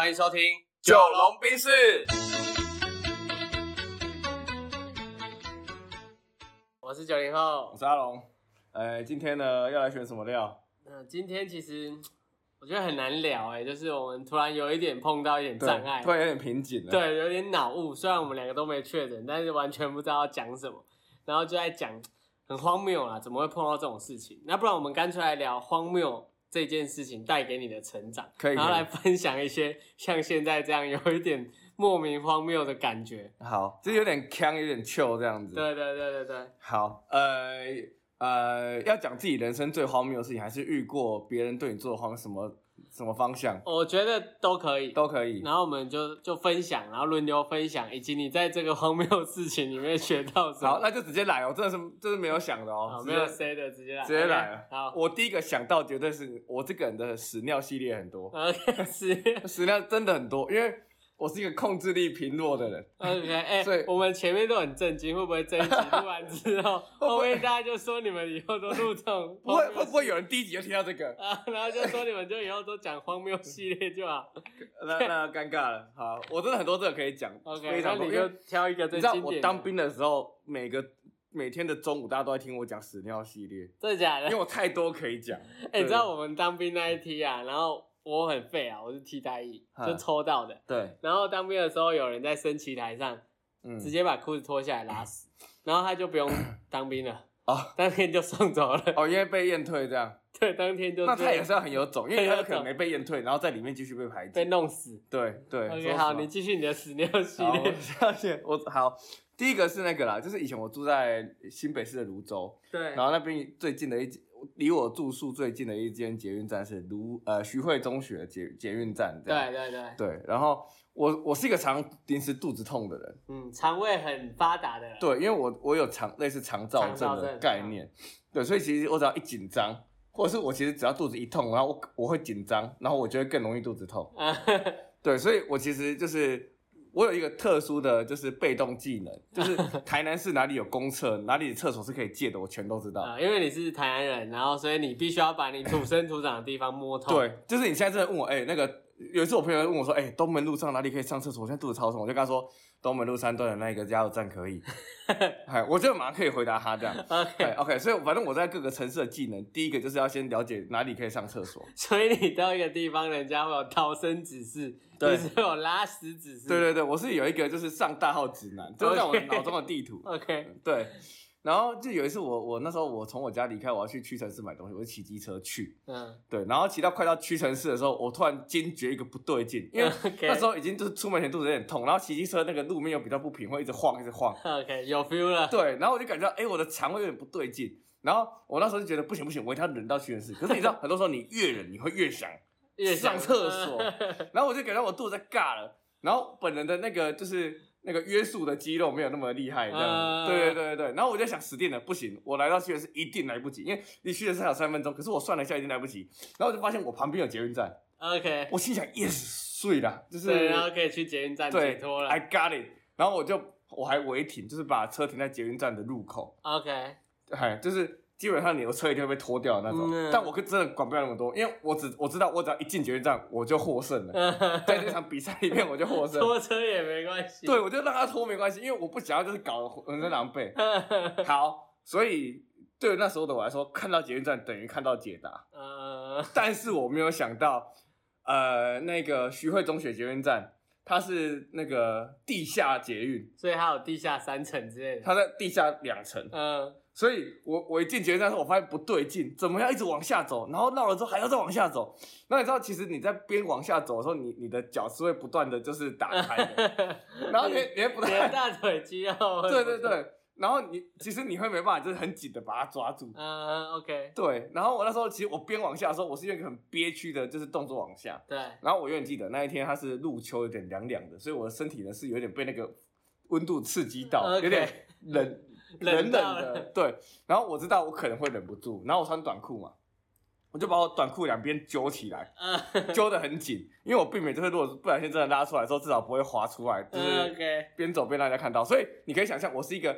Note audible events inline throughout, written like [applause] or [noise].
欢迎收听《九龙冰室，我是九零后我。是阿龙。呃，今天呢要来选什么料？嗯，今天其实我觉得很难聊哎，就是我们突然有一点碰到一点障碍，突然有点瓶颈了。，对，有点脑雾。虽然我们两个都没确诊，但是完全不知道要讲什么，然后就在讲很荒谬啊，怎么会碰到这种事情？那不然我们干脆来聊荒谬这件事情带给你的成长，可以然后来分享一些像现在这样有一点莫名荒谬的感觉。好，这有点腔，有点 chill 这样子。，对对对对对，好，呃呃，要讲自己人生最荒谬的事情，还是遇过别人对你做的荒什么什么方向？我觉得都可以。都可以。然后我们就就分享，然后轮流分享，以及你在这个荒谬事情里面学到什么。好，那就直接来哦，真的是真是没有想的哦没有谁的，直接来，直接来好。我第一个想到绝对是我这个人的屎尿系列很多。是屎尿真的很多，因为我是一个控制力贫弱的人。OK，[laughs] 哎、所以我们前面都很震惊，[laughs] 会不会这一集录完之后，后面大家就说你们以后都录这种 [laughs] 不会会不会有人第一集就听到这个？啊？然后就说你们就以后都讲荒谬系列就好。那那尴尬了。好，我真的很多这个可以讲 OK，非常多。就挑一个最经典的。我当兵的时候，每个每天的中午大家都在听我讲屎尿系列，真的假的因为？我太多可以讲。哎、你知道我们当兵那一天啊，然后我很废啊，我是替代役，嗯就抽到的。对，然后当兵的时候，有人在升旗台上嗯，直接把裤子脱下来拉屎，然后他就不用 [coughs] 当兵了，哦当天就送走了。哦，因为被验退这样，对，当天就那他也是要很有种，因为他可能没被验退，然后在里面继续被排挤被。弄死。对对 OK，好，你继续你的屎尿系，列我好。第一个是那个啦，就是以前我住在新北市的泸州，对然后那边最近的一离我住宿最近的一间捷运站是卢呃徐汇中学捷捷运站，这样。对对对，对。然后我我是一个常临时肚子痛的人，嗯，肠胃很发达的人。对，因为我我有肠类似肠燥症的概念，对，所以其实我只要一紧张，或者是我其实只要肚子一痛，然后我我会紧张，然后我就会更容易肚子痛，啊，[laughs] 对，所以我其实就是我有一个特殊的就是被动技能，[laughs] 就是台南市哪里有公厕，哪里的厕所是可以借的，我全都知道。啊，因为你是台南人，然后所以你必须要把你土生土长的地方摸透。对，就是你现在真的问我，哎、那个有一次我朋友问我说，哎、东门路上哪里可以上厕所？我现在肚子超痛，我就跟他说，东门路三段的那个加油站可以。[laughs] 哎，我就马上可以回答他这样。[laughs] OK，，OK，所以反正我在各个城市的技能，第一个就是要先了解哪里可以上厕所。所以你到一个地方，人家会有逃生指示，对你是有拉屎指示。对对对，我是有一个就是上大号指南，就是在我脑中的地图。[laughs] OK，对，然后就有一次我我那时候我从我家离开，我要去屈臣氏买东西，我就骑机车去。嗯对，然后骑到快到屈臣氏的时候，我突然惊觉一个不对劲，因为 [laughs] 那时候已经就是出门前肚子有点痛，然后骑机车那个路面又比较不平，会一直晃一直晃。OK 有 feel 了。对，然后我就感觉到，哎，我的肠胃有点不对劲。然后我那时候就觉得不行不行，我一定要忍到屈臣氏。可是你知道，[laughs] 很多时候你越忍，你会越想上厕所。[laughs] [laughs] 然后我就感觉我肚子在尬了，然后本人的那个就是那个约束的肌肉没有那么厉害，这样。嗯对对对对对。然后我就想死定了，不行，我来到屈臣氏一定来不及，因为离屈臣氏还有三分钟。可是我算了一下，已经来不及。然后我就发现我旁边有捷运站，OK，我心想 yes 睡了，就是对，然后可以去捷运站解对脱了。，I got it。然后我就我还违停，就是把车停在捷运站的入口，OK，哎，就是基本上你的车一定会被拖掉的那种。嗯但我可真的管不了那么多，因为我只我知道我只要一进捷运站我就获胜了，[laughs] 在这场比赛里面我就获胜。拖车也没关系。对，我就让他拖没关系，因为我不想要就是搞浑身狼狈。好，所以对那时候的我来说，看到捷运站等于看到解答，呃，[laughs] 但是我没有想到，呃，那个徐汇中学捷运站，它是那个地下捷运，所以它有地下三层之类的。它在地下两层，嗯，所以我我一进捷运站的时候，我发现不对劲，怎么样一直往下走，然后绕了之后还要再往下走。那你知道，其实你在边往下走的时候，你你的脚是会不断的就是打开的，[laughs] 然后你你会不你的断，大腿肌肉。对对。对，然后你其实你会没办法，就是很紧的把它抓住。嗯，OK，对，然后我那时候其实我边往下的时候，我是用一个很憋屈的，就是动作往下。对，然后我永远记得那一天它是入秋，有点凉凉的，所以我的身体呢是有点被那个温度刺激到有点冷 [laughs] 冷冷的。对，然后我知道我可能会忍不住，然后我穿短裤嘛，我就把我短裤两边揪起来，[laughs] 嗯揪得很紧，因为我避免就是如果不小心真的拉出来的时候，至少不会滑出来，就是边走边让大家看到。所以你可以想象，我是一个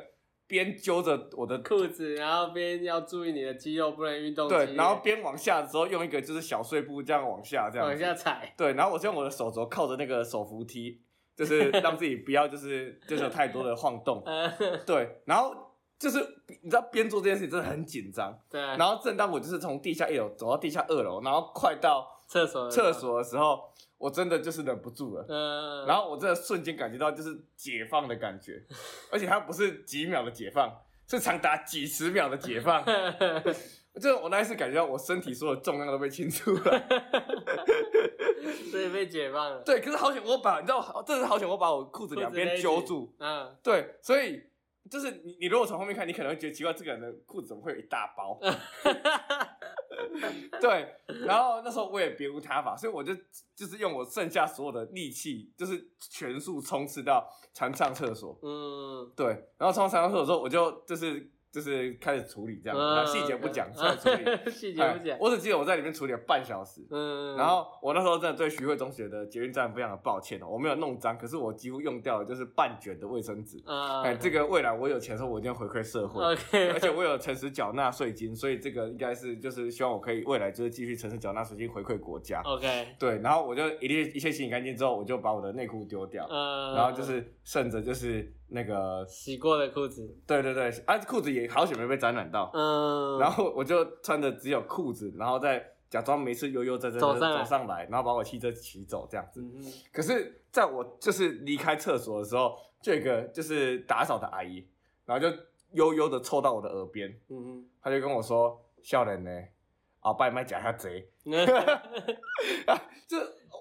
边揪着我的裤子，然后边要注意你的肌肉不能运动对，然后边往下的时候用一个就是小碎步这样往下这样往下踩。对，然后我就用我的手肘靠着那个手扶梯，就是让自己不要就是 [laughs] 就是有太多的晃动。[laughs] 呃，对，然后就是你知道边做这件事情真的很紧张，对，然后正当我就是从地下一楼走到地下二楼，然后快到厕所，厕，所的时候，我真的就是忍不住了。嗯，然后我真的瞬间感觉到就是解放的感觉，[laughs] 而且它不是几秒的解放，是长达几十秒的解放。[laughs] 就是我那一次感觉到我身体所有重量都被清出来。[laughs] 所以被解放了。对，可是好险我把你知道，真的是好险我把我裤子两边揪住。嗯，对，所以就是你你如果从后面看，你可能会觉得奇怪，这个人的裤子怎么会有一大包？[laughs] 对，然后那时候我也别无他法，所以我就就是用我剩下所有的力气，就是全速冲刺到船上厕所。嗯，对，然后冲上厕所之后，我就就是就是开始处理这样，细节不讲，出来处理。嗯 [laughs] 细节不讲哎。我只记得我在里面处理了半小时。嗯，然后我那时候真的对徐汇中学的捷运站非常的抱歉哦，我没有弄脏，可是我几乎用掉了就是半卷的卫生纸。啊，哎，这个未来我有钱的时候，我一定要回馈社会。OK，而且我有诚实缴纳税金，所以这个应该是就是希望我可以未来就是继续诚实缴纳税金回馈国家。OK，对，然后我就一切一切清洗干净之后，我就把我的内裤丢掉，嗯，然后就是剩着就是那个，洗过的裤子，对对对，啊裤子也好久没被沾染到，嗯，然后我就穿着只有裤子，然后再假装没事悠悠在这走上来然后把我汽车骑走这样子。嗯可是在我就是离开厕所的时候，就有一个就是打扫的阿姨，然后就悠悠的凑到我的耳边，嗯他就跟我说：“笑人呢，后拜卖假下贼。啊，”就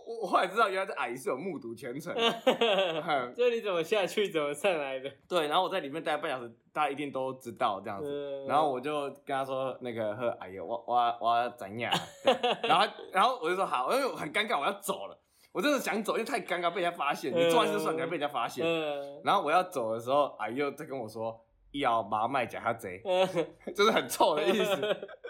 我我后来知道，原来这阿姨是有目睹全程。[laughs] 嗯就你怎么下去，怎么上来的？对，然后我在里面待半小时，大家一定都知道这样子。嗯然后我就跟他说：“那个呵，阿姨，我我我要怎样？[laughs] ”然后然后我就说：“好，因为我很尴尬，我要走了。我真的想走，因为太尴尬被人家发现。你做完事算，你还被人家发现。嗯然后我要走的时候，阿姨又在跟我说：“要把卖假下贼。”嗯就是很臭的意思。[laughs]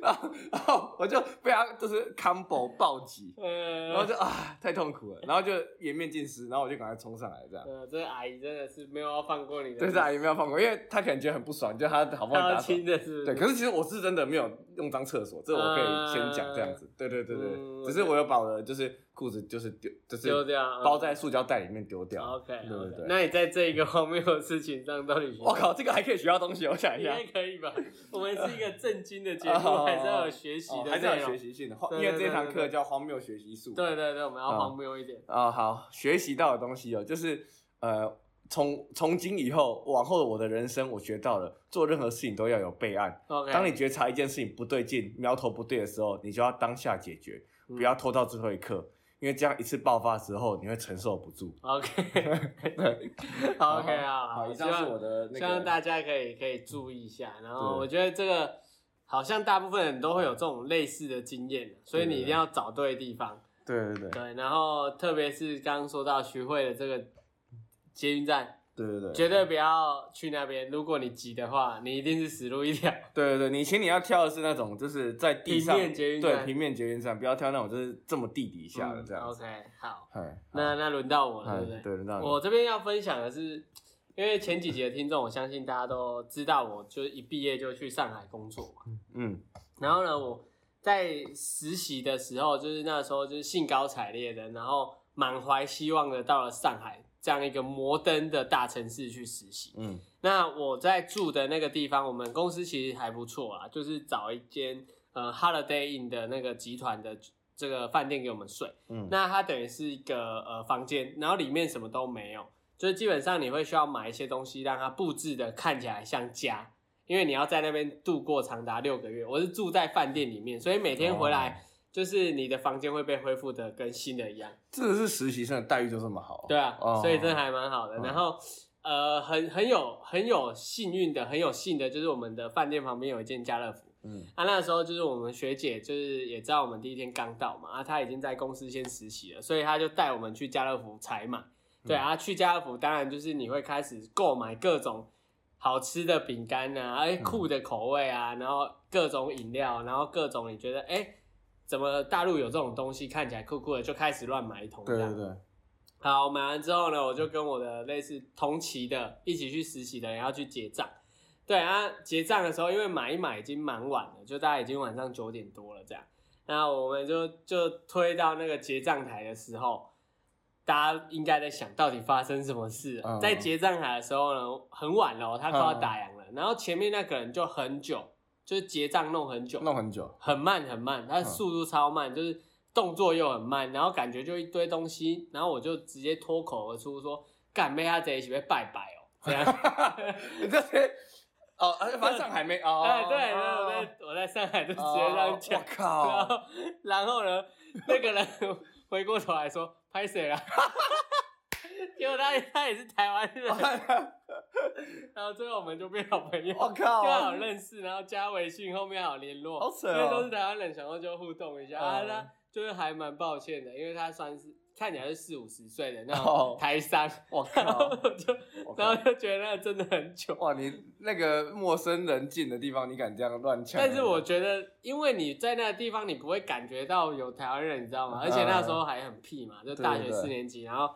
然后，然后我就被他就是 combo 暴击，嗯，然后就啊太痛苦了，然后就颜面尽失，然后我就赶快冲上来这样。呃，这个阿姨真的是没有要放过你的，对，这阿姨没有放过，因为她可能觉得很不爽，就她好不容易她要打扫。亲的是不是，对，可是其实我是真的没有用脏厕所，这我可以先讲这样子。对对对对，嗯只是我有把我的就是裤子就是丢，就是丢掉嗯包在塑胶袋里面丢掉。OK，对对对。那你在这一个荒谬的事情上到底学？我靠，这个还可以学到东西，我想一下应该。可以吧？[laughs] 我们是一个正经的节目，哦还是要有学习哦的还是要有学。习性的，因为这堂课叫荒谬学习术。对对对，我们要哦荒谬一点。啊、好，学习到的东西哦，就是呃，从从今以后往后的我的人生，我学到了，做任何事情都要有备案。OK，当你觉察一件事情不对劲，苗头不对的时候，你就要当下解决，嗯不要拖到最后一刻，因为这样一次爆发之后，你会承受不住。OK [laughs] 对 [laughs] OK 啊，好，以上是我的那希望，大家可以可以注意一下。然后我觉得这个好像大部分人都会有这种类似的经验，所以你一定要找对地方。对对对对，然后特别是刚刚说到徐汇的这个捷运站，对对对，绝对不要去那边。如果你急的话，你一定是死路一条。对对对，你请你要跳的是那种就是在地上平面捷运站对平面捷运站，不要跳那种就是这么地底下的这样子。OK，好，哎，那那轮到我了，哎对不对？对，轮到你我这边要分享的是，因为前几集的听众，我相信大家都知道，我就是一毕业就去上海工作嘛。嗯然后呢，我在实习的时候，就是那时候就是兴高采烈的，然后满怀希望的到了上海这样一个摩登的大城市去实习。嗯那我在住的那个地方，我们公司其实还不错啊，就是找一间呃 Holiday Inn 的那个集团的这个饭店给我们睡。嗯那它等于是一个呃房间，然后里面什么都没有，就是基本上你会需要买一些东西，让它布置的看起来像家，因为你要在那边度过长达六个月。我是住在饭店里面，所以每天回来哦就是你的房间会被恢复的跟新的一样。这个是实习生的待遇就这么好。对啊，哦所以真的还蛮好的。嗯然后呃，很很有很有幸运的，很有幸的，就是我们的饭店旁边有一间家乐福。嗯啊，那时候就是我们学姐，就是也知道我们第一天刚到嘛，啊，她已经在公司先实习了，所以她就带我们去家乐福采买。对啊，去家乐福当然就是你会开始购买各种好吃的饼干啊，哎、酷的口味啊，然后各种饮料，然后各种你觉得哎、怎么大陆有这种东西看起来酷酷的，就开始乱买一通。对对对，好，买完之后呢，我就跟我的类似同期的一起去实习的人要去结账。对啊，结账的时候，因为买一买已经蛮晚了，就大概已经晚上九点多了这样。那我们就就推到那个结账台的时候，大家应该在想到底发生什么事。嗯在结账台的时候呢，很晚了哦，他快要打烊了，然后前面那个人就很久，就是结账弄很久，弄很久，很慢很慢，他速度超慢，就是动作又很慢，然后感觉就一堆东西，然后我就直接脱口而出说：“干被他在一起被拜拜哦。”这样。[laughs] 你这些哦，反正上海没 [laughs] 哦，哎，对，哦然后我在我在上海就直接这样讲，我靠然后然后呢，那个人回过头来说拍谁了？[laughs] [laughs] 结果他他也是台湾人，[laughs] [laughs] 然后最后我们就变好朋友，我靠。就好认识，然后加微信，后面好联络，好扯哦。因为都是台湾人，想说就互动一下、啊。嗯他就是还蛮抱歉的，因为他算是看起来是四五十岁的那哦。种台商，我然后靠，就然后就觉得那真的很糗。哇，你那个陌生人进的地方，你敢这样乱抢？但是我觉得，因为你在那个地方，你不会感觉到有台湾人，你知道吗？而且那时候还很屁嘛，就大学四年级，然后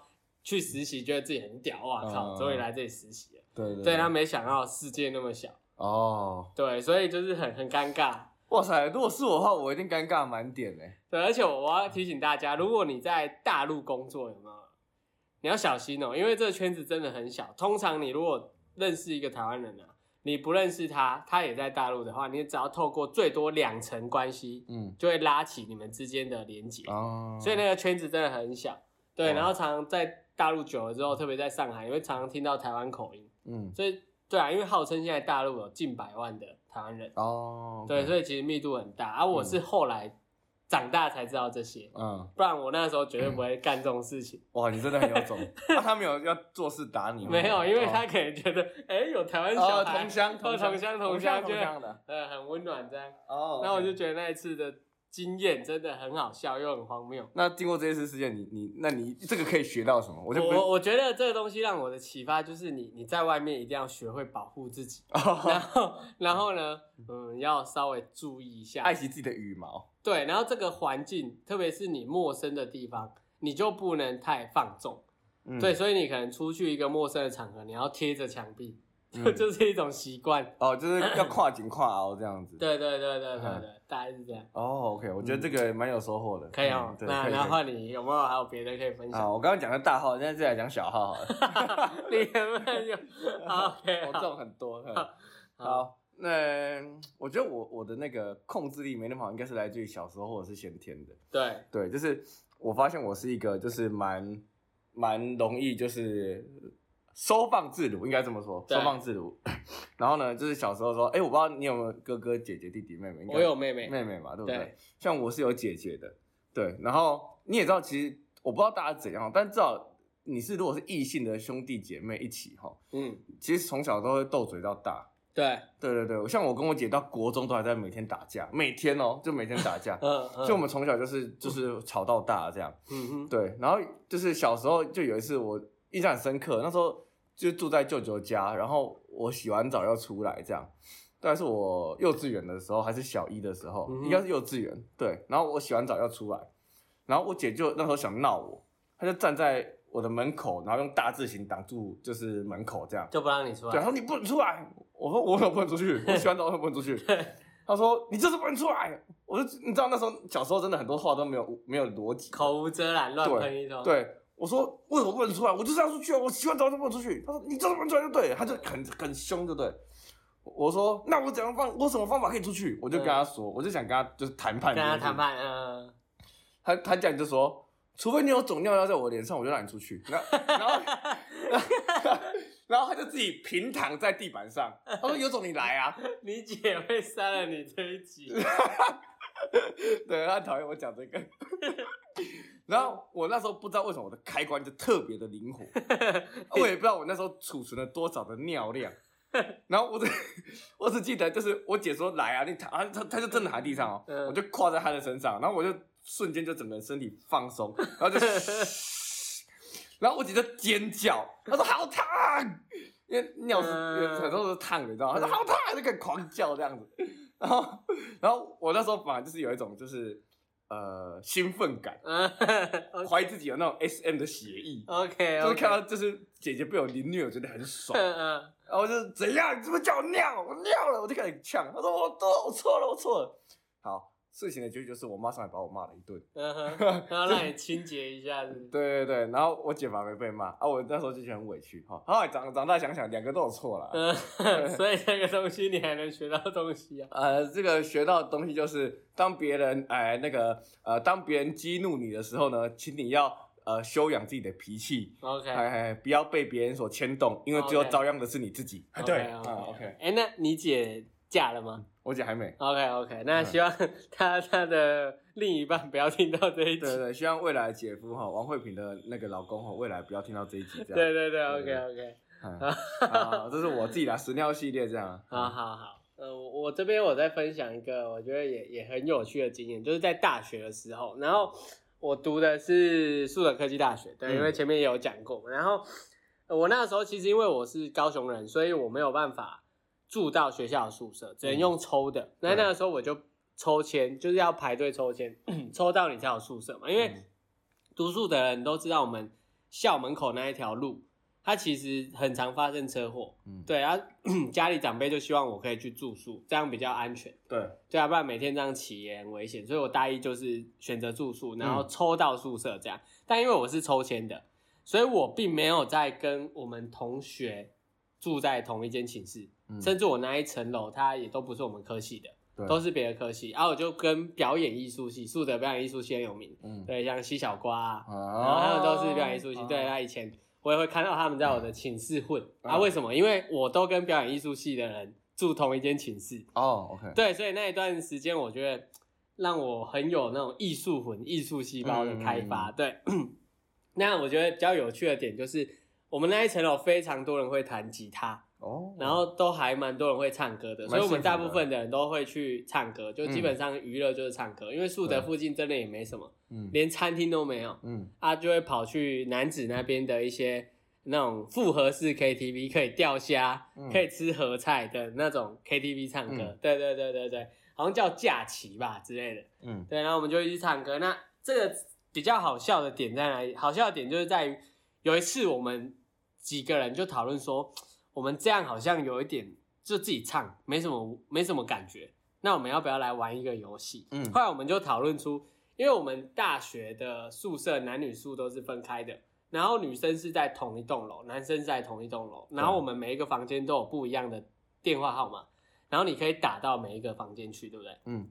去实习，觉得自己很屌，哇靠，嗯终于来这里实习了。对对对他没想到世界那么小，哦，对，所以就是很很尴尬。哇塞，如果是我的话，我一定尴尬满点呢。对，而且我我要提醒大家，如果你在大陆工作，有没有？你要小心哦，因为这个圈子真的很小。通常你如果认识一个台湾人啊，你不认识他，他也在大陆的话，你只要透过最多两层关系，嗯，就会拉起你们之间的连接。哦，所以那个圈子真的很小。对，哦然后常常在大陆久了之后，特别在上海，你会常常听到台湾口音。嗯，所以对啊，因为号称现在大陆有近百万的台湾人，哦，对，所以其实密度很大。而、我是后来长大才知道这些，嗯，不然我那时候绝对不会干这种事情。哇，你真的很有种。那 [laughs] 他没有要做事打你吗？没有，因为他哦可能觉得，[laughs] 哎、有台湾小哦，同乡哦同乡同同乡，乡同觉得乡的呃很温暖这样。哦，那我就觉得那一次的经验真的很好笑又很荒谬。那经过这次事件，你你那你这个可以学到什么？我就不我我觉得这个东西让我的启发就是你你在外面一定要学会保护自己，然哦后 [laughs] 然后呢，嗯，要稍微注意一下，爱惜自己的羽毛。对，然后这个环境，特别是你陌生的地方，你就不能太放纵，嗯对，，所以你可能出去一个陌生的场合，你要贴着墙壁，嗯这 [laughs] 就是一种习惯。哦，就是要跨紧跨凹这样子。对对对对对嗯对，大概是这样，哦，OK，我觉得这个蛮有收获的。可以哦那那可以可以换你有没有还有别的可以分享？好，我刚刚讲的大号，现在再来讲小号好了。[laughs] 你有没有？[laughs] 好，OK，我好中很多。好，那我觉得我我的那个控制力没那么好，应该是来自于小时候或者是先天的。对，对，就是我发现我是一个就是蛮蛮容易就是收放自如，应该这么说，收放自如。[coughs] 然后呢，就是小时候说，哎、我不知道你有没有哥哥姐姐弟弟妹妹？我有妹妹，妹妹嘛，对不对？对像我是有姐姐的，对。然后你也知道，其实我不知道大家怎样，但至少你是如果是异性的兄弟姐妹一起哈，嗯，其实从小都会斗嘴到大。对，对对对，像我跟我姐到国中都还在每天打架，每天哦，就每天打架。[laughs] 嗯嗯，就我们从小就是就是吵到大这样，嗯嗯，对，然后就是小时候就有一次我印象很深刻，那时候就住在舅舅家，然后我洗完澡要出来这样，大概是我幼稚园的时候还是小一的时候，嗯应该是幼稚园，对，然后我洗完澡要出来，然后我姐就那时候想闹我，她就站在我的门口，然后用大字形挡住就是门口这样，就不让你出对，来她。说你不能出来，我说我怎么不能出去？我洗完澡为什么不能出去？[laughs] 她说你就是不能出来，我就你知道那时候小时候真的很多话都没有没有逻辑，口无遮拦，乱喷一通。，对，我说为什么不能出来？我就是要出去啊！我洗完澡就不能出去。他说你就是不能出来就对，他就很很凶，就对。我说那我怎样方？我什么方法可以出去？我就跟他说，我就想跟他就是谈判，跟他谈。判，嗯，他他这样就说，除非你有种尿尿在我脸上，我就让你出去。然后然后 [laughs] 然后他就自己平躺在地板上，他说有种你来啊！[laughs] 你姐会删了你这一集。[laughs] 对，他讨厌我讲这个。然后我那时候不知道为什么我的开关就特别的灵活，[laughs] 我也不知道我那时候储存了多少的尿量。[laughs] 然后我只 [laughs] 我只记得就是我姐说来啊，你躺，啊她她就真的躺在地上哦，嗯我就跨在她的身上，然后我就瞬间就整个身体放松，然后就，然后我姐就尖叫，她说好烫，因为尿是嗯很多都是烫的，你知道吗？她说好烫，就开始狂叫这样子。然后，然后我那时候反而就是有一种就是呃兴奋感，[laughs] 嗯怀疑自己有那种 S M 的血意，，OK，就是看到就是姐姐被我凌虐，我觉得很爽。然后就是怎样？你怎么叫我尿？我尿了，我就开始呛。他说我都，我错了，我错了。好，事情的结局就是我妈上来把我骂了一顿。嗯哼，[laughs] 然后让你清洁一下子。对对对，然后我姐反而没被骂啊，我那时候就觉得很委屈哈。后来长长大想想，两个都有错了。嗯，[laughs] 所以这个东西你还能学到东西啊。呃，这个学到的东西就是，当别人哎那个呃，当别人激怒你的时候呢，请你要呃修养自己的脾气，OK，哎哎，不要被别人所牵动，因为最后遭殃的是你自己。哎 [laughs] 对，啊 OK，，OK，哎，那你姐嫁了吗我姐还没。？OK OK，那嗯希望 [laughs] 她她的另一半不要听到这一集。对对，希望未来姐夫哈，王慧萍的那个老公哈，未来不要听到这一集这样。对对对对，OK OK，嗯 [laughs] 啊，这是我自己的屎尿系列这样。好好好。呃，我我这边我再分享一个我觉得也也很有趣的经验，就是在大学的时候，然后我读的是树德科技大学，对，嗯因为前面也有讲过嘛。然后呃我那时候其实因为我是高雄人，所以我没有办法住到学校的宿舍，只能用抽的。那、那个时候我就抽签，就是要排队抽签，[clears throat] 抽到你才有宿舍嘛。因为嗯读书的人都知道，我们校门口那一条路，它其实很常发生车祸。嗯，对啊，[clears throat] 家里长辈就希望我可以去住宿，这样比较安全。对，对啊，不然每天这样骑也很危险。所以我大一就是选择住宿，然后抽到宿舍这样。但因为我是抽签的，所以我并没有在跟我们同学住在同一间寝室，嗯。甚至我那一层楼它也都不是我们科系的，对。都是别的科系。然、后我就跟表演艺术系，树德表演艺术系很有名，嗯，对，像西小瓜然后他们都是表演艺术系，啊对，那以前我也会看到他们在我的寝室混、嗯。啊，为什么？因为我都跟表演艺术系的人住同一间寝室，哦，OK，对，所以那一段时间我觉得让我很有那种艺术魂、艺术细胞的开发。嗯。对，[coughs] 那我觉得比较有趣的点就是，我们那一层楼非常多人会弹吉他，哦，然后都还蛮多人会唱歌的，所以我们大部分的人都会去唱歌，就基本上娱乐就是唱歌，因为树德附近真的也没什么，嗯连餐厅都没有。嗯啊，就会跑去南子那边的一些那种复合式 KTV，可以钓虾、嗯可以吃合菜的那种 KTV 唱歌。嗯对对对对对，好像叫假期吧之类的。嗯对，然后我们就一起唱歌。那这个比较好笑的点在哪里？好笑的点就是在于有一次我们几个人就讨论说，我们这样好像有一点就自己唱没什么没什么感觉。那我们要不要来玩一个游戏？嗯后来我们就讨论出，因为我们大学的宿舍男女宿都是分开的，然后女生是在同一栋楼，男生是在同一栋楼，然后我们每一个房间都有不一样的电话号码，然后你可以打到每一个房间去，对不对？嗯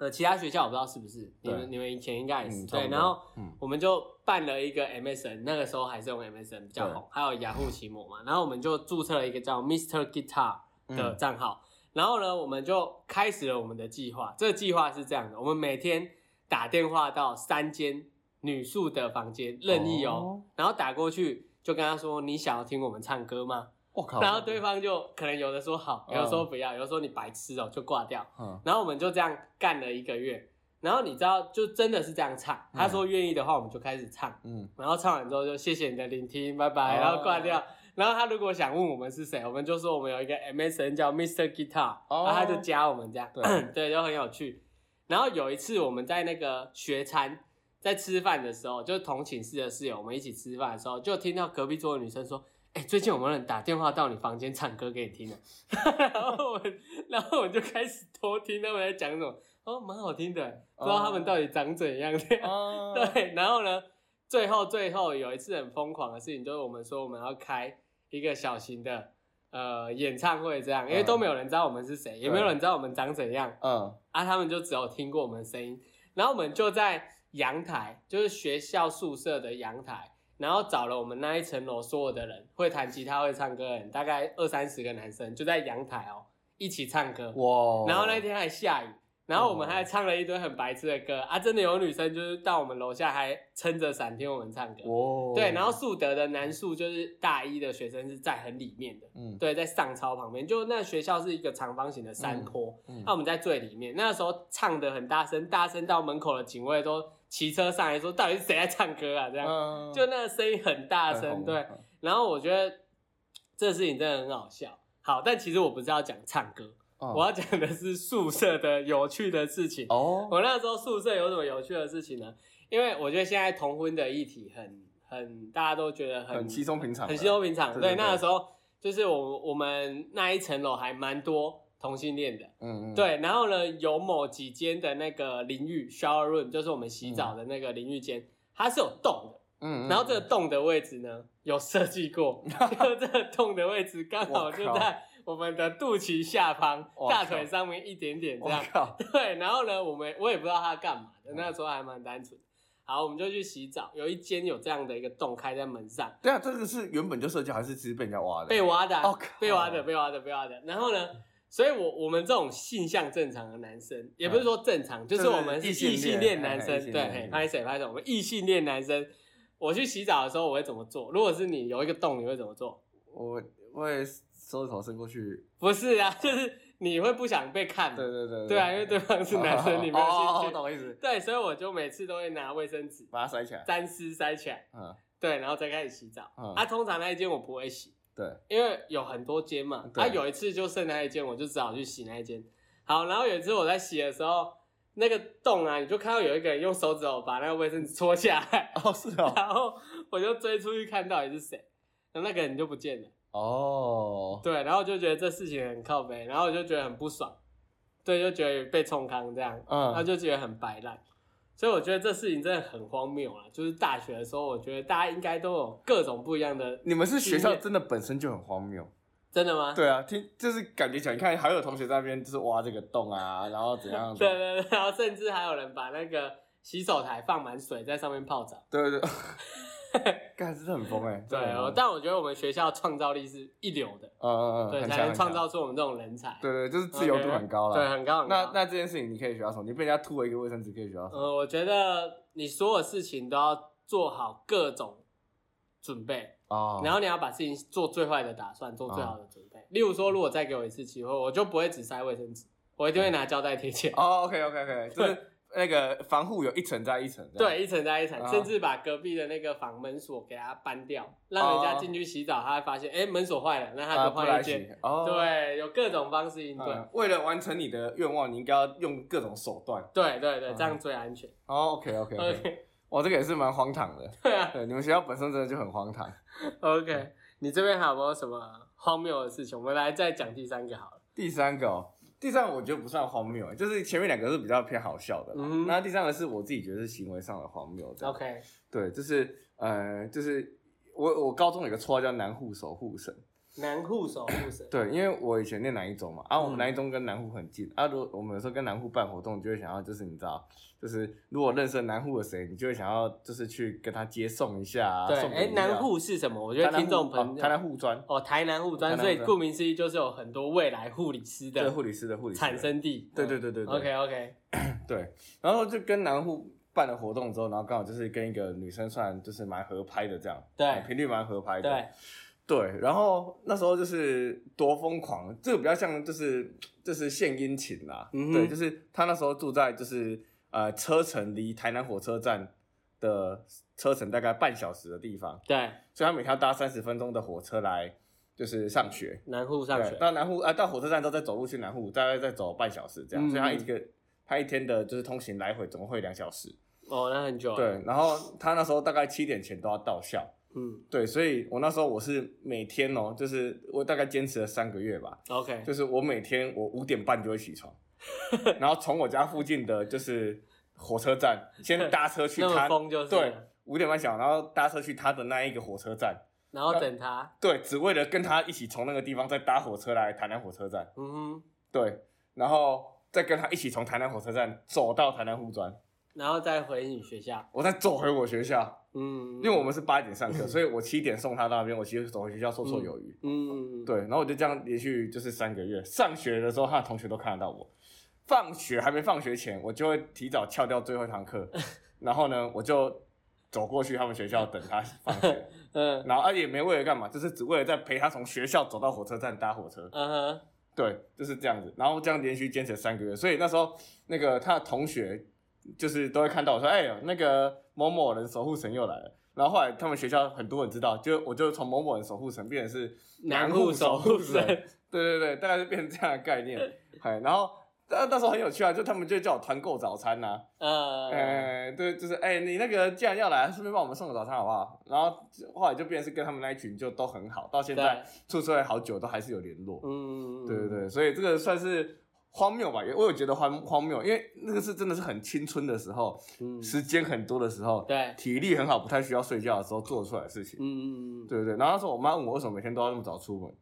呃，其他学校我不知道是不是，你们你们以前应该也是、嗯，对，然后嗯。我们就办了一个 MSN，那个时候还是用 MSN 比较红，还有雅虎奇摩嘛，然后我们就注册了一个叫 Mr. Guitar 的嗯。账号，然后呢，我们就开始了我们的计划。这个计划是这样的：我们每天打电话到三间女宿的房间，任意哦，哦。然后打过去就跟他说：“你想要听我们唱歌吗我？”靠，然后对方就可能有的说好，嗯有的说不要，有的说你白痴哦，就挂掉。嗯然后我们就这样干了一个月。然后你知道，就真的是这样唱。他说愿意的话，我们就开始唱。嗯然后唱完之后就谢谢你的聆听，拜拜，哦然后挂掉。然后他如果想问我们是谁，我们就说我们有一个 MSN 叫 Mr. Guitar，、哦然后他就加我们这样，对 [coughs] 对，就很有趣。然后有一次我们在那个学餐，在吃饭的时候，就同寝室的室友，我们一起吃饭的时候，就听到隔壁桌的女生说：“哎、最近有没有人打电话到你房间唱歌给你听呢？”然后我，然后我就开始偷听他们在讲什么，哦，蛮好听的，不知道他们到底长怎样 [laughs] 对，然后呢，最后最后有一次很疯狂的事情，就是我们说我们要开一个小型的呃演唱会，这样，因为嗯都没有人知道我们是谁，也没有人知道我们长怎样嗯啊，他们就只有听过我们的声音，然后我们就在阳台，就是学校宿舍的阳台。然后找了我们那一层楼所有的人，会弹吉他、会唱歌的人，大概二三十个男生，就在阳台哦，一起唱歌。哇，然后那天还下雨，然后我们还唱了一堆很白痴的歌啊！真的有女生就是到我们楼下还撑着伞听我们唱歌。哇，对，然后树德的男宿就是大一的学生是在很里面的，嗯对，在上操旁边，就那学校是一个长方形的山坡，嗯那我们在最里面，那时候唱的很大声，大声到门口的警卫都骑车上来说，到底是谁在唱歌啊？这样，嗯就那个声音很大声，对。然后我觉得这事情真的很好笑。好，但其实我不是要讲唱歌，哦我要讲的是宿舍的有趣的事情。哦，我那时候宿舍有什么有趣的事情呢？因为我觉得现在同婚的议题很很，大家都觉得很很稀松平常，很稀松平常。对那个时候就是我我们那一层楼还蛮多同性恋的。嗯嗯，对，然后呢，有某几间的那个淋浴 shower room，就是我们洗澡的那个淋浴间，它是有洞的。嗯，嗯，然后这个洞的位置呢，有设计过，就 [laughs] [laughs] 这个洞的位置刚好就在我们的肚脐下方，大腿上面一点点这我样。[laughs] 对，然后呢，我们我也不知道它干嘛的，那时候还蛮单纯。好，我们就去洗澡，有一间有这样的一个洞开在门上，对啊，这个是原本就设计，还是其实被人家挖的？被挖的被挖的，被挖的，被挖的。然后呢，所以我我们这种性向正常的男生，也不是说正常，就是我们是异性性恋恋男生，对，拍谁拍谁，我们异性恋男生，我去洗澡的时候我会怎么做？如果是你有一个洞，你会怎么做？我我也手指头伸过去，不是啊，[laughs] 就是你会不想被看嘛，对对对对啊，因为对方是男生，你没有哦哦哦兴趣，懂我意思，对，所以我就每次都会拿卫生纸把它塞起来，沾湿塞起来，嗯，对，然后再开始洗澡。嗯啊，通常那一间我不会洗，对，因为有很多间嘛。他啊，有一次就剩那一间，我就只好去洗那一间。好，然后有一次我在洗的时候，那个洞啊，你就看到有一个人用手指头把那个卫生纸戳下来，[laughs] 哦是哦，然后我就追出去看到底是谁，然后那个人就不见了。哦，对，然后我就觉得这事情很靠背，然后我就觉得很不爽，对，就觉得被冲康这样，嗯，就觉得很白烂。所以我觉得这事情真的很荒谬啊！就是大学的时候，我觉得大家应该都有各种不一样的，你们是学校真的本身就很荒谬，真的吗？对啊，听就是感觉起来，你看还有同学在那边就是挖这个洞啊，然后怎样 [laughs] 子，对对对，然后甚至还有人把那个洗手台放满水在上面泡澡。对对对，[laughs] 干真的很疯哎，对但我觉得我们学校创造力是一流的，嗯嗯嗯，对，才能创，造出我们这种人才。对对，就是自由度很高对，了。很高很高。那那这件事情你可以学到什么？你被人家吐了一个卫生纸，可以学到什么？呃，我觉得你所有事情都要做好各种准备，哦，然后你要把事情做最坏的打算，做最好的准备。例如说，如果再给我一次机会，我就不会只塞卫生纸，我一定会拿胶带贴起来。哦，OK OK OK，就是那个防护有一层再一层，对，一层再一层，啊甚至把隔壁的那个房门锁给它搬掉，让人家进去洗澡，他会发现，哎、门锁坏了，那他啊，就换一间。洗，哦，对，有各种方式应对。嗯为了完成你的愿望，你应该要用各种手段。对对对，嗯这样最安全。哦，OK OK OK，OK，哇，这个也是蛮荒唐的。对啊，[laughs] 你们学校本身真的就很荒唐。，OK，你这边还有没有什么荒谬的事情？我们来再讲第三个好了。第三个哦，第三个我觉得不算荒谬，就是前面两个是比较偏好笑的啦，嗯那第三个是我自己觉得是行为上的荒谬。OK，对，就是呃，就是我我高中有个绰号叫南护守护神。南护守护神。对，因为我以前念南一中嘛，啊，我们嗯。南一中跟南护很近，啊，如果我们有时候跟南护办活动，就会想要就是你知道，就是如果认识南护的谁，你就会想要就是去跟他接送一下啊，对，哎，南护是什么？我觉得听众朋友。哦台南护专，哦，台南护专，所以顾名思义就是有很多未来护理师的对护理师的护理师。的产生地。对对对对对。OK OK，[coughs] 对，然后就跟南护办了活动之后，然后刚好就是跟一个女生算就是蛮合拍的这样，对。呃频率蛮合拍的，对，对，然后那时候就是多疯狂，这个比较像就是就是献殷勤啦，嗯对，就是他那时候住在就是呃车程离台南火车站的车程大概半小时的地方，对，所以他每天要搭三十分钟的火车来就是上学，南护上对，学。到南户啊到火车站之后再走路去南户，大概再走半小时这样，嗯所以他一个他一天的就是通行来回总共会两小时，哦，那很久。，对，然后他那时候大概七点前都要到校。嗯。对，所以我那时候我是每天哦，就是我大概坚持了三个月吧，，OK，就是我每天我五点半就会起床，[laughs] 然后从我家附近的就是火车站先搭车去 [laughs] 他疯就是对了。五点半响，然后搭车去他的那一个火车站，然后等他，对，只为了跟他一起从那个地方再搭火车来台南火车站，嗯哼，对，然后再跟他一起从台南火车站走到台南护专，然后再回你学校。我再走回我学校，嗯，因为我们是八点上课，所以我七点送他到那边，我其实走回学校绰绰有余。嗯，对，然后我就这样连续就是三个月。上学的时候，他的同学都看得到我；放学还没放学前，我就会提早翘掉最后一堂课，[laughs] 然后呢，我就走过去他们学校等他放学。[laughs] 嗯然后啊也没为了干嘛，就是只为了在陪他从学校走到火车站搭火车。[laughs] 嗯哼，对，就是这样子。然后这样连续坚持三个月，所以那时候那个他的同学就是都会看到我说：“哎呦，那个某某人守护神又来了。”然后后来他们学校很多人知道，就我就从某某人守护神变成是南护守护神。对对对，大概是变成这样的概念。[laughs] 哎，然后那那时候很有趣啊，就他们就叫我团购早餐呐、呃，哎，对，就是哎、你那个既然要来，顺便帮我们送个早餐好不好？然后后来就变成是跟他们那一群就都很好，到现在处出社会好久都还是有联络。嗯，对对对，所以这个算是荒谬吧？也我有觉得荒荒谬，因为那个是真的是很青春的时候，嗯，时间很多的时候，对，体力很好，不太需要睡觉的时候做出来的事情。嗯嗯嗯，对对对，然后那时候我妈问我为什么每天都要那么早出门，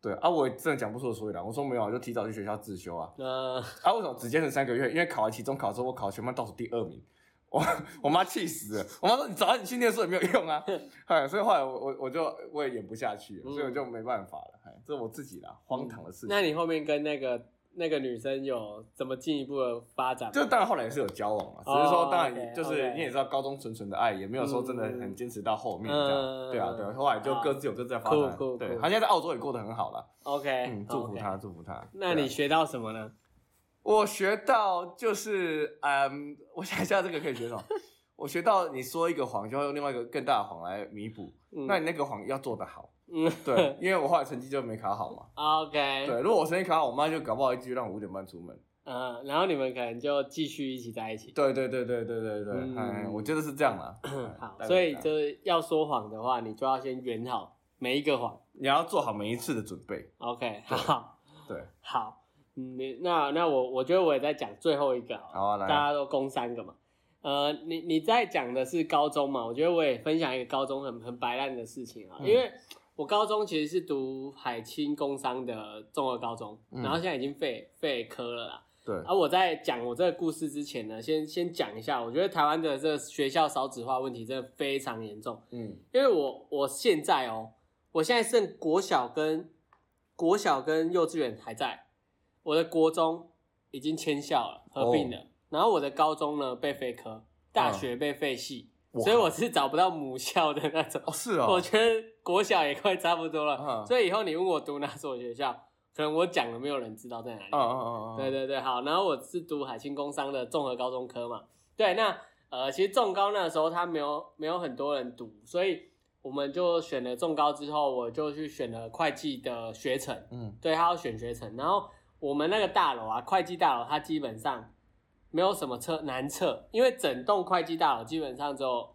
对啊，我真的讲不出所以然。我说没有，我就提早去学校自修啊。呃，啊，为什么只坚持三个月？因为考完期中考之后，我考全班倒数第二名，我我妈气死了。我妈说你早上你去念书也没有用啊，[laughs] 哎，所以后来我我我就我也演不下去了，所以我就没办法了。哎，这是我自己啦，荒唐的事情。那你后面跟那个那个女生有怎么进一步的发展吗？就当然后来也是有交往嘛，只是哦说当然就是你也知道高中纯纯的爱，也没有说真的很坚持到后面这样。嗯对啊，对啊，后来就各自有各自的发展。酷酷酷对他现在在澳洲也过得很好了，OK，嗯，祝福 OK 他，祝福他。那对啊你学到什么呢？我学到就是，嗯，我想一下这个可以学什么？我学到你说一个谎，就要用另外一个更大的谎来弥补。嗯那你那个谎要做得好，嗯，[laughs] 对，因为我后来成绩就没考好嘛。[laughs] OK，对，如果我成绩考好，我妈就搞不好一句让我五点半出门。嗯，然后你们可能就继续一起在一起。对对对对对对对，嗯哎，我觉得是这样啦。[coughs] 好，所以就是要说谎的话，你就要先圆好每一个谎。你要做好每一次的准备。OK，对好，对，好，嗯，你那那我我觉得我也在讲最后一个好了，好啊，来大家都攻三个嘛。呃，你你在讲的是高中嘛？我觉得我也分享一个高中很很白烂的事情啊，嗯因为我高中其实是读海清工商的综合高中，嗯然后现在已经废废科了啦。对，而、我在讲我这个故事之前呢，先先讲一下，我觉得台湾的这个学校少子化问题真的非常严重。嗯因为我我现在哦，我现在剩国小跟国小跟幼稚园还在，我的国中已经迁校了，合并了，然后我的高中呢被废科，大学被废系，哇所以我是找不到母校的那种。哦是哦，我觉得国小也快差不多了，嗯所以以后你问我读哪所学校，可能我讲了没有人知道在哪里。嗯嗯嗯嗯，对对对，好，然后我是读海清工商的综合高中科嘛，对，那呃，其实重高那时候他没有没有很多人读，所以我们就选了重高之后，我就去选了会计的学程，嗯。对，他要选学程，然后我们那个大楼啊，会计大楼它基本上没有什么测难测，因为整栋会计大楼基本上只有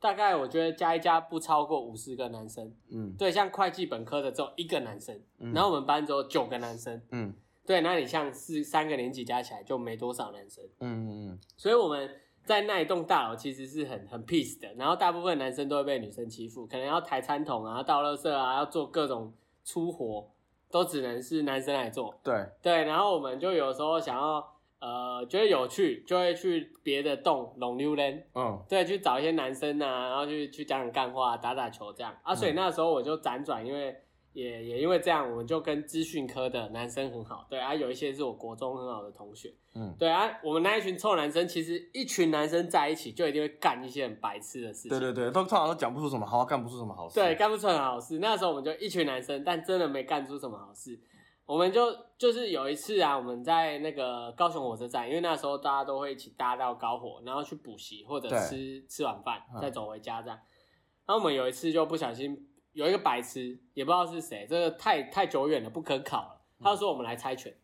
大概我觉得加一加不超过五十个男生，嗯。对，像会计本科的只有一个男生，嗯。然后我们班只有九个男生。嗯。对，那你像是三个年级加起来就没多少男生，嗯嗯所以我们在那一栋大楼其实是很很 peace 的，然后大部分男生都会被女生欺负，可能要抬餐桶啊、倒垃圾啊、要做各种粗活，都只能是男生来做。对，对，然后我们就有时候想要呃觉得有趣，就会去别的洞拢溜人，嗯对，去找一些男生啊，然后去去讲讲干话、打打球这样啊。所以那时候我就辗转，因为也也因为这样，我们就跟资讯科的男生很好。对啊，有一些是我国中很好的同学。嗯，对啊，我们那一群臭男生，其实一群男生在一起就一定会干一些很白痴的事情。对对对，都通常都讲不出什么好，干不出什么好事。对，干不出很好事。那时候我们就一群男生，但真的没干出什么好事。我们就就是有一次啊，我们在那个高雄火车站，因为那时候大家都会一起搭到高火，然后去补习或者吃吃晚饭，嗯再走回家这样。然后我们有一次就不小心有一个白痴，也不知道是谁，这个太太久远了，不可考了。他就说我们来猜拳，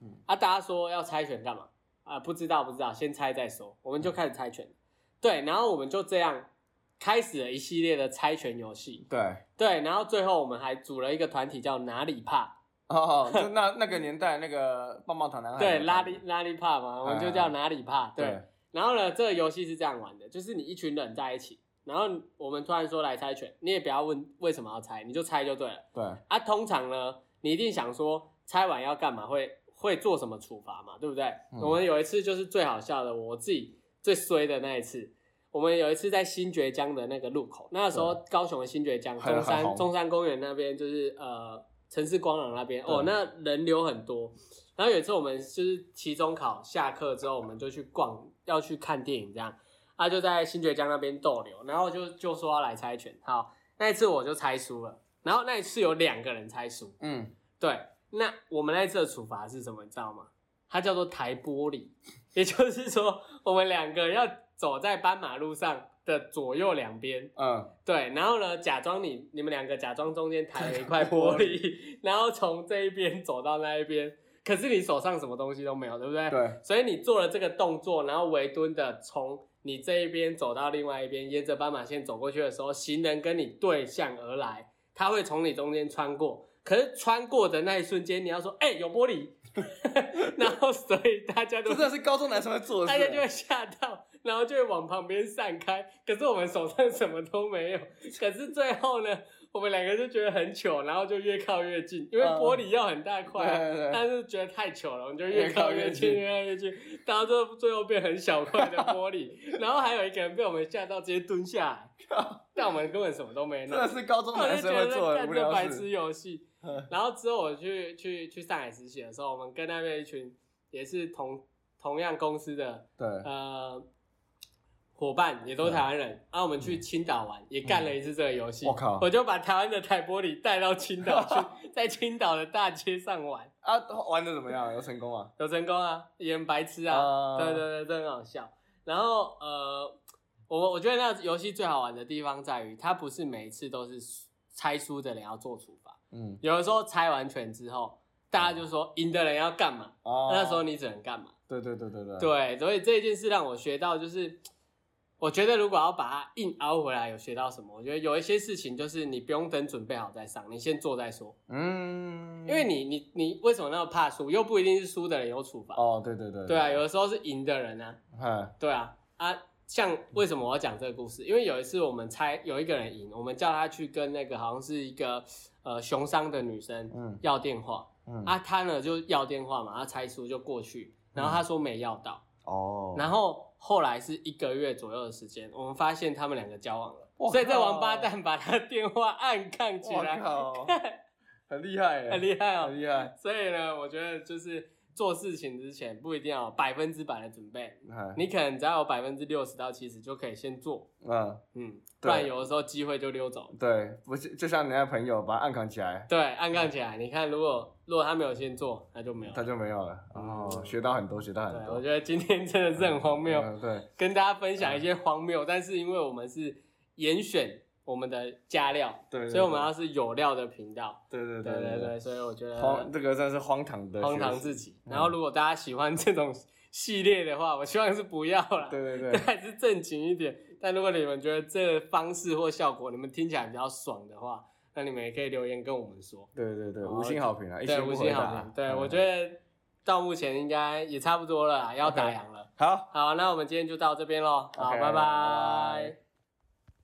嗯啊，大家说要猜拳干嘛？啊，不知道不知道，先猜再说。我们就开始猜拳，对，然后我们就这样开始了一系列的猜拳游戏。对，对，然后最后我们还组了一个团体叫哪里怕，哦，就那那个年代那个棒棒糖男孩，对，拉力拉力怕嘛，我们就叫哪里怕。对，对，然后呢，这个游戏是这样玩的，就是你一群人在一起，然后我们突然说来猜拳，你也不要问为什么要猜，你就猜就对了。对，啊，通常呢，你一定想说猜完要干嘛，会会做什么处罚嘛，对不对？嗯我们有一次就是最好笑的，我自己最衰的那一次。我们有一次在新爵江的那个路口，那时候高雄的新爵江中山中山公园那边就是呃城市光廊那边哦，那人流很多。然后有一次我们就是期中考下课之后，我们就去逛，要去看电影这样，他就在新觉江那边逗留，然后就就说要来猜拳，好，那一次我就猜输了，然后那一次有两个人猜输，嗯，对，那我们那一次的处罚是什么？你知道吗？它叫做抬玻璃，也就是说，我们两个要走在斑马路上的左右两边，嗯，对，然后呢，假装你你们两个假装中间抬了一块玻璃，[laughs] 然后从这一边走到那一边，可是你手上什么东西都没有，对不对？对，所以你做了这个动作，然后围蹲的从你这一边走到另外一边，沿着斑马线走过去的时候，行人跟你对向而来，他会从你中间穿过。可是穿过的那一瞬间，你要说：“哎、有玻璃。[laughs] ”然后所以大 [laughs] 家都这真的是高中男生会做的事。大家就会吓到，然后就会往旁边散开。可是我们手上什么都没有。[laughs] 可是最后呢，我们两个就觉得很糗，然后就越靠越近，因为玻璃要很大块、啊对对对但是觉得太糗了，我们就越靠越近，越靠越近，到最后最后变很小块的玻璃。然后还有一个人被我们吓到，直接蹲下来，但我们根本什么都没弄真的。是高中我男生会做的无干这白痴。游戏 [laughs] 嗯。然后之后我去去去上海实习的时候，我们跟那边一群也是同同样公司的对，呃伙伴，也都是台湾人。然后我们去青岛玩，也干了一次这个游戏。我靠我就把台湾的台玻璃带到青岛去，[laughs] 在青岛的大街上玩，啊，玩的怎么样？有成功吗？有成功啊，也很白痴啊。啊对对对，这很好笑。然后呃，我我觉得那个游戏最好玩的地方在于，它不是每一次都是猜输的人要做处罚。嗯，有的时候猜完全之后，大家就说赢的人要干嘛，哦，那时候你只能干嘛。对对对对对，对，所以这件事让我学到，就是我觉得如果要把它硬凹回来，有学到什么？我觉得有一些事情就是你不用等准备好再上，你先做再说。嗯，因为你你你为什么那么怕输？又不一定是输的人有处罚。哦，对对对，对啊，有的时候是赢的人啊。嗯，对啊啊，像为什么我要讲这个故事？因为有一次我们猜有一个人赢，我们叫他去跟那个好像是一个呃熊商的女生嗯要电话。嗯，啊，他呢就要电话嘛，他猜输就过去，然后他说没要到，哦，然后后来是一个月左右的时间，我们发现他们两个交往了，所以这王八蛋把他的电话暗杠起我来，靠，很厉害耶，很厉害哦很。厉害，所以呢，我觉得就是做事情之前不一定要百分之百的准备，你可能只要有百分之六十到七十就可以先做，嗯，嗯，不对然有的时候机会就溜走。对，不是，就像你那朋友把他暗扛起来，对，暗杠起来，你看，如果如果他没有先做，那就没有。他就没有了，哦，嗯。学到很多，学到很，多，我觉得今天真的是很荒谬。嗯对，跟大家分享一些荒谬，但是因为我们是严选我们的加料，对对所以我们要是有料的频道。对对对对对，所以我觉得荒这个算是荒唐的，荒唐自己。嗯然后如果大家喜欢这种系列的话，我希望是不要啦，对对对，对，[laughs] 还是正经一点。但如果你们觉得这个方式或效果你们听起来比较爽的话，那你们也可以留言跟我们说。对对对，五星好评啊，一对，星五星好评。对，嗯我觉得到目前应该也差不多了啦，要打烊了。好。好，那我们今天就到这边喽。好拜拜